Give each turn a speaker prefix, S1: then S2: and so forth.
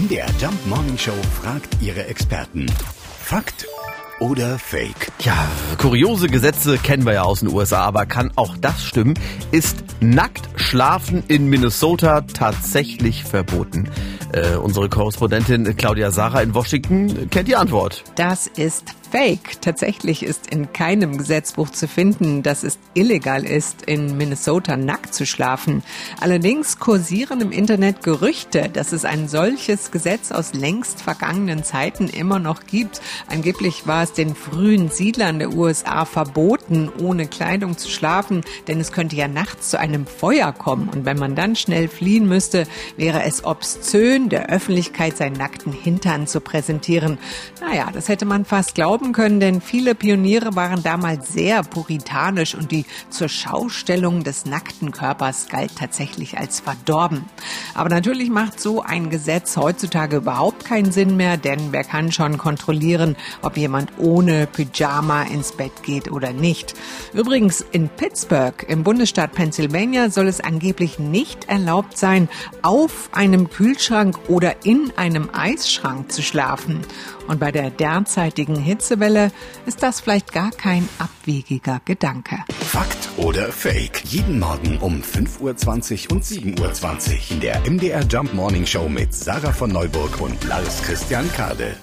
S1: MDR Jump Morning Show fragt ihre Experten. Fakt oder Fake?
S2: Ja, kuriose Gesetze kennen wir ja aus den USA, aber kann auch das stimmen? Ist nackt schlafen in Minnesota tatsächlich verboten? Äh, unsere Korrespondentin Claudia Sarah in Washington kennt die Antwort.
S3: Das ist Fake. Tatsächlich ist in keinem Gesetzbuch zu finden, dass es illegal ist, in Minnesota nackt zu schlafen. Allerdings kursieren im Internet Gerüchte, dass es ein solches Gesetz aus längst vergangenen Zeiten immer noch gibt. Angeblich war es den frühen Siedlern der USA verboten, ohne Kleidung zu schlafen, denn es könnte ja nachts zu einem Feuer kommen und wenn man dann schnell fliehen müsste, wäre es obszön, der Öffentlichkeit seinen nackten Hintern zu präsentieren. Naja, das hätte man fast glauben glauben können, denn viele Pioniere waren damals sehr puritanisch und die zur Schaustellung des nackten Körpers galt tatsächlich als verdorben. Aber natürlich macht so ein Gesetz heutzutage überhaupt keinen Sinn mehr, denn wer kann schon kontrollieren, ob jemand ohne Pyjama ins Bett geht oder nicht. Übrigens, in Pittsburgh im Bundesstaat Pennsylvania soll es angeblich nicht erlaubt sein, auf einem Kühlschrank oder in einem Eisschrank zu schlafen. Und bei der derzeitigen Hitzewelle ist das vielleicht gar kein abwegiger Gedanke.
S1: Fakt oder Fake? Jeden Morgen um 5.20 Uhr und 7.20 Uhr in der MDR Jump Morning Show mit Sarah von Neuburg und Lars Christian Kade.